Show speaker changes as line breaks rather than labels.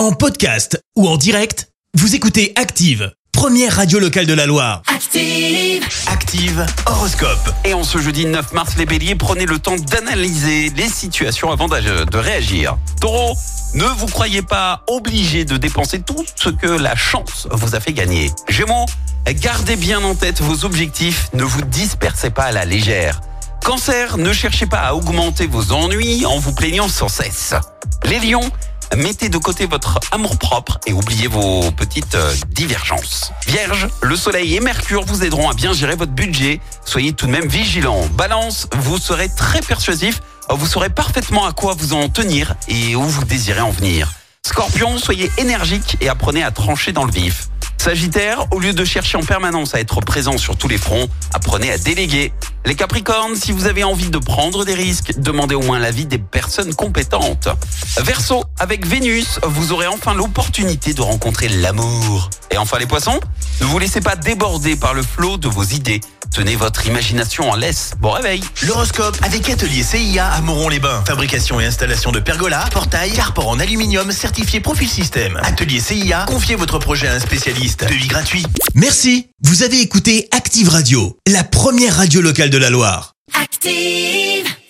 En podcast ou en direct, vous écoutez Active, première radio locale de la Loire.
Active.
Active horoscope.
Et en ce jeudi 9 mars, les béliers, prenez le temps d'analyser les situations avant de, réagir. Taureau, ne vous croyez pas obligé de dépenser tout ce que la chance vous a fait gagner. Gémeaux, gardez bien en tête vos objectifs, ne vous dispersez pas à la légère. Cancer, ne cherchez pas à augmenter vos ennuis en vous plaignant sans cesse. Les lions, mettez de côté votre amour-propre et oubliez vos petites euh, divergences. Vierge, le soleil et Mercure vous aideront à bien gérer votre budget. Soyez tout de même vigilant. Balance, vous serez très persuasif. Vous saurez parfaitement à quoi vous en tenir et où vous désirez en venir. Scorpion, soyez énergique et apprenez à trancher dans le vif. Sagittaire, au lieu de chercher en permanence à être présent sur tous les fronts, apprenez à déléguer. Les Capricornes, si vous avez envie de prendre des risques, demandez au moins l'avis des personnes compétentes. Verseau, avec Vénus, vous aurez enfin l'opportunité de rencontrer l'amour. Et enfin les Poissons, ne vous laissez pas déborder par le flot de vos idées. Tenez votre imagination en laisse. Bon réveil
L'horoscope avec Atelier CIA à Moron-les-Bains. Fabrication et installation de pergolas, portails, carport en aluminium certifié Profil Système. Atelier CIA, confiez votre projet à un spécialiste. Devis gratuit. Merci. Vous avez écouté Active Radio, la première radio locale de la Loire.
Active.